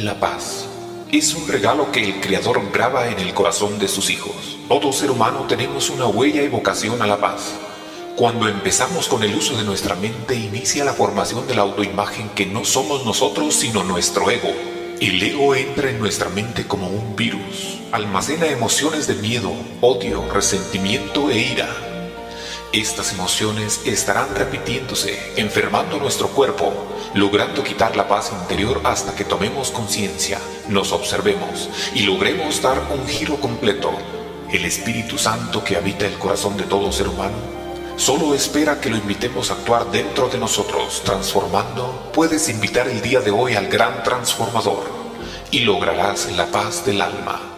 La paz es un regalo que el Creador graba en el corazón de sus hijos. Todo ser humano tenemos una huella y vocación a la paz. Cuando empezamos con el uso de nuestra mente inicia la formación de la autoimagen que no somos nosotros sino nuestro ego. El ego entra en nuestra mente como un virus. Almacena emociones de miedo, odio, resentimiento e ira estas emociones estarán repitiéndose, enfermando nuestro cuerpo, logrando quitar la paz interior hasta que tomemos conciencia, nos observemos y logremos dar un giro completo. El Espíritu Santo que habita el corazón de todo ser humano solo espera que lo invitemos a actuar dentro de nosotros, transformando. Puedes invitar el día de hoy al gran transformador y lograrás la paz del alma.